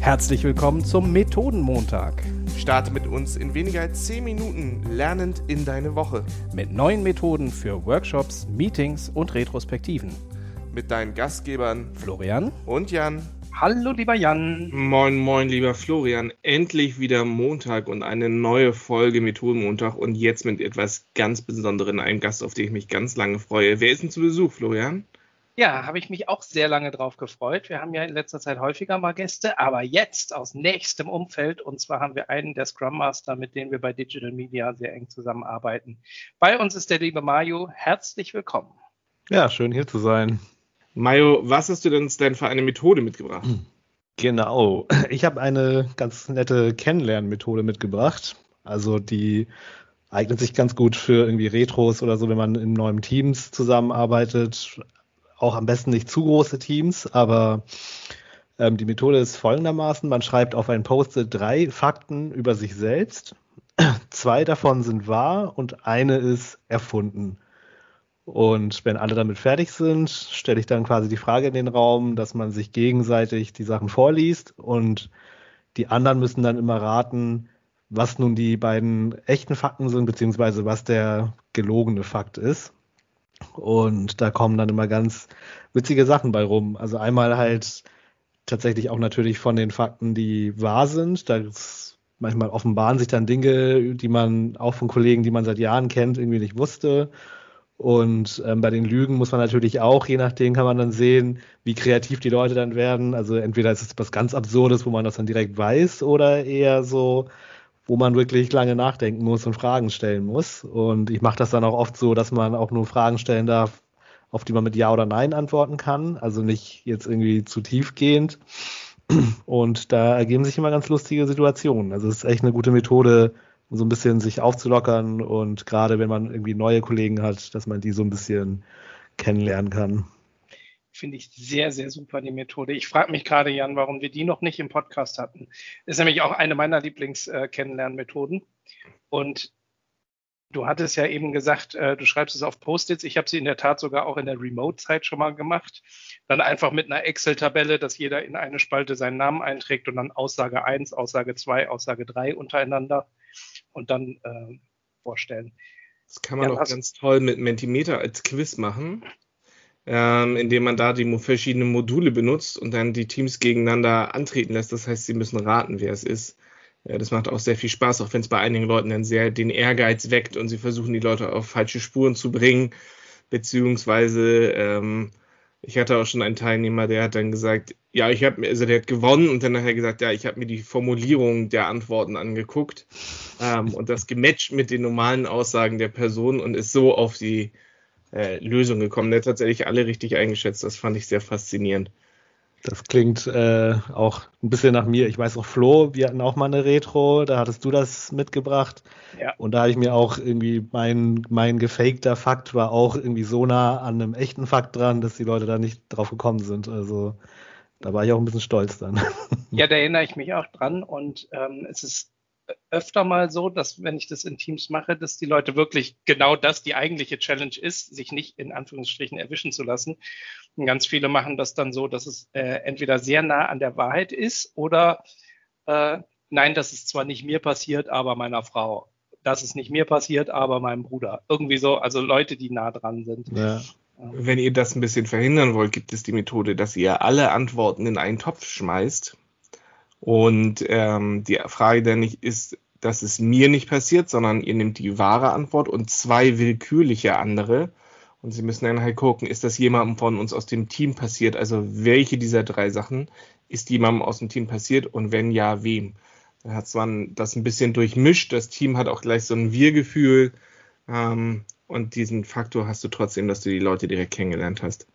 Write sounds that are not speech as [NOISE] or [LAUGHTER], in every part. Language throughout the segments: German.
Herzlich willkommen zum Methodenmontag. Starte mit uns in weniger als 10 Minuten lernend in deine Woche. Mit neuen Methoden für Workshops, Meetings und Retrospektiven. Mit deinen Gastgebern Florian und Jan. Hallo, lieber Jan. Moin, moin, lieber Florian. Endlich wieder Montag und eine neue Folge Methodenmontag und jetzt mit etwas ganz Besonderem, einem Gast, auf den ich mich ganz lange freue. Wer ist denn zu Besuch, Florian? Ja, habe ich mich auch sehr lange drauf gefreut. Wir haben ja in letzter Zeit häufiger mal Gäste, aber jetzt aus nächstem Umfeld. Und zwar haben wir einen der Scrum Master, mit dem wir bei Digital Media sehr eng zusammenarbeiten. Bei uns ist der liebe Mario. Herzlich willkommen. Ja, schön hier zu sein. Mario, was hast du denn für eine Methode mitgebracht? Genau, ich habe eine ganz nette Kennenlernmethode mitgebracht. Also die eignet sich ganz gut für irgendwie Retros oder so, wenn man in neuen Teams zusammenarbeitet auch am besten nicht zu große Teams, aber ähm, die Methode ist folgendermaßen, man schreibt auf ein Post-it drei Fakten über sich selbst. [CLEARS THROAT] Zwei davon sind wahr und eine ist erfunden. Und wenn alle damit fertig sind, stelle ich dann quasi die Frage in den Raum, dass man sich gegenseitig die Sachen vorliest und die anderen müssen dann immer raten, was nun die beiden echten Fakten sind, beziehungsweise was der gelogene Fakt ist. Und da kommen dann immer ganz witzige Sachen bei rum. Also einmal halt tatsächlich auch natürlich von den Fakten, die wahr sind. Da manchmal offenbaren sich dann Dinge, die man auch von Kollegen, die man seit Jahren kennt, irgendwie nicht wusste. Und ähm, bei den Lügen muss man natürlich auch, je nachdem kann man dann sehen, wie kreativ die Leute dann werden. Also entweder ist es was ganz Absurdes, wo man das dann direkt weiß, oder eher so, wo man wirklich lange nachdenken muss und Fragen stellen muss. Und ich mache das dann auch oft so, dass man auch nur Fragen stellen darf, auf die man mit Ja oder Nein antworten kann. Also nicht jetzt irgendwie zu tiefgehend. Und da ergeben sich immer ganz lustige Situationen. Also es ist echt eine gute Methode, so ein bisschen sich aufzulockern und gerade wenn man irgendwie neue Kollegen hat, dass man die so ein bisschen kennenlernen kann. Finde ich sehr, sehr super, die Methode. Ich frage mich gerade, Jan, warum wir die noch nicht im Podcast hatten. Ist nämlich auch eine meiner Lieblings-Kennenlernmethoden. Und du hattest ja eben gesagt, äh, du schreibst es auf Post-its. Ich habe sie in der Tat sogar auch in der Remote-Zeit schon mal gemacht. Dann einfach mit einer Excel-Tabelle, dass jeder in eine Spalte seinen Namen einträgt und dann Aussage 1, Aussage 2, Aussage 3 untereinander und dann äh, vorstellen. Das kann man ja, auch ganz toll mit Mentimeter als Quiz machen ähm, indem man da die verschiedenen Module benutzt und dann die Teams gegeneinander antreten lässt. Das heißt, sie müssen raten, wer es ist. Ja, das macht auch sehr viel Spaß, auch wenn es bei einigen Leuten dann sehr den Ehrgeiz weckt und sie versuchen, die Leute auf falsche Spuren zu bringen. Beziehungsweise, ähm, ich hatte auch schon einen Teilnehmer, der hat dann gesagt, ja, ich habe also der hat gewonnen und dann hat er gesagt, ja, ich habe mir die Formulierung der Antworten angeguckt ähm, und das gematcht mit den normalen Aussagen der Person und ist so auf die äh, Lösung gekommen. Der hat tatsächlich alle richtig eingeschätzt. Das fand ich sehr faszinierend. Das klingt äh, auch ein bisschen nach mir. Ich weiß auch, Flo, wir hatten auch mal eine Retro, da hattest du das mitgebracht. Ja. Und da habe ich mir auch irgendwie, mein, mein gefakter Fakt war auch irgendwie so nah an einem echten Fakt dran, dass die Leute da nicht drauf gekommen sind. Also da war ich auch ein bisschen stolz dann. Ja, da erinnere ich mich auch dran. Und ähm, es ist öfter mal so, dass wenn ich das in Teams mache, dass die Leute wirklich genau das die eigentliche Challenge ist, sich nicht in Anführungsstrichen erwischen zu lassen. Und ganz viele machen das dann so, dass es äh, entweder sehr nah an der Wahrheit ist oder äh, nein, das ist zwar nicht mir passiert, aber meiner Frau. Das ist nicht mir passiert, aber meinem Bruder. Irgendwie so, also Leute, die nah dran sind. Ja. Wenn ihr das ein bisschen verhindern wollt, gibt es die Methode, dass ihr alle Antworten in einen Topf schmeißt und ähm, die Frage dann nicht ist, dass es mir nicht passiert, sondern ihr nehmt die wahre Antwort und zwei willkürliche andere. Und Sie müssen dann halt gucken, ist das jemandem von uns aus dem Team passiert? Also welche dieser drei Sachen ist jemandem aus dem Team passiert und wenn ja, wem? Dann hat man das ein bisschen durchmischt. Das Team hat auch gleich so ein Wir-Gefühl. Ähm, und diesen Faktor hast du trotzdem, dass du die Leute direkt kennengelernt hast.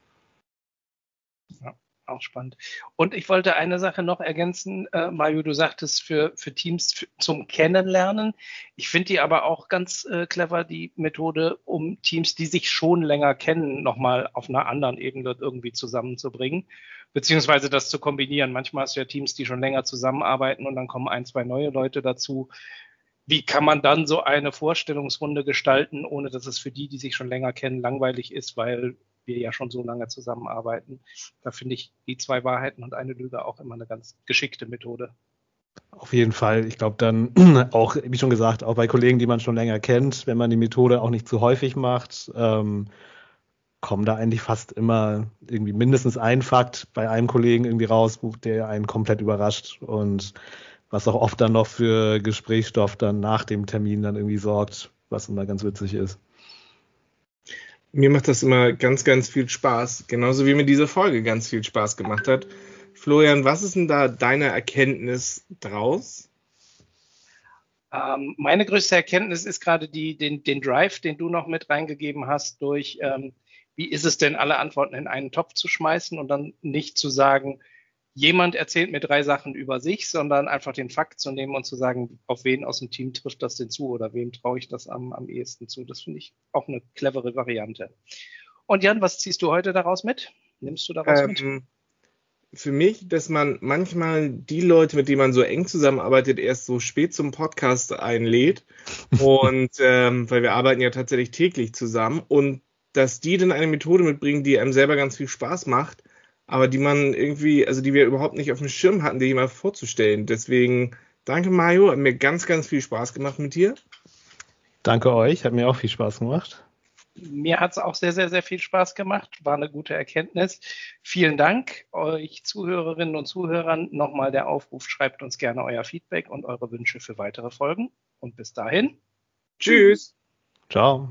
Ja auch spannend. Und ich wollte eine Sache noch ergänzen, äh, Mario, du sagtest für, für Teams für, zum Kennenlernen. Ich finde die aber auch ganz äh, clever, die Methode, um Teams, die sich schon länger kennen, nochmal auf einer anderen Ebene irgendwie zusammenzubringen, beziehungsweise das zu kombinieren. Manchmal hast du ja Teams, die schon länger zusammenarbeiten und dann kommen ein, zwei neue Leute dazu. Wie kann man dann so eine Vorstellungsrunde gestalten, ohne dass es für die, die sich schon länger kennen, langweilig ist, weil wir ja schon so lange zusammenarbeiten. Da finde ich die zwei Wahrheiten und eine Lüge auch immer eine ganz geschickte Methode. Auf jeden Fall. Ich glaube dann [CLEARS THROAT] auch, wie schon gesagt, auch bei Kollegen, die man schon länger kennt, wenn man die Methode auch nicht zu häufig macht, ähm, kommen da eigentlich fast immer irgendwie mindestens ein Fakt bei einem Kollegen irgendwie raus, der einen komplett überrascht und was auch oft dann noch für Gesprächsstoff dann nach dem Termin dann irgendwie sorgt, was immer ganz witzig ist. Mir macht das immer ganz, ganz viel Spaß, genauso wie mir diese Folge ganz viel Spaß gemacht hat. Florian, was ist denn da deine Erkenntnis draus? Ähm, meine größte Erkenntnis ist gerade die, den, den Drive, den du noch mit reingegeben hast, durch ähm, wie ist es denn, alle Antworten in einen Topf zu schmeißen und dann nicht zu sagen, jemand erzählt mir drei Sachen über sich, sondern einfach den Fakt zu nehmen und zu sagen, auf wen aus dem Team trifft das denn zu oder wem traue ich das am, am ehesten zu. Das finde ich auch eine clevere Variante. Und Jan, was ziehst du heute daraus mit? Nimmst du daraus ähm, mit? Für mich, dass man manchmal die Leute, mit denen man so eng zusammenarbeitet, erst so spät zum Podcast einlädt. [LAUGHS] und ähm, weil wir arbeiten ja tatsächlich täglich zusammen und dass die dann eine Methode mitbringen, die einem selber ganz viel Spaß macht, aber die man irgendwie, also die wir überhaupt nicht auf dem Schirm hatten, die mal vorzustellen. Deswegen danke Mario, hat mir ganz, ganz viel Spaß gemacht mit dir. Danke euch, hat mir auch viel Spaß gemacht. Mir hat es auch sehr, sehr, sehr viel Spaß gemacht. War eine gute Erkenntnis. Vielen Dank euch Zuhörerinnen und Zuhörern. Nochmal der Aufruf, schreibt uns gerne euer Feedback und eure Wünsche für weitere Folgen. Und bis dahin. Tschüss. Ciao.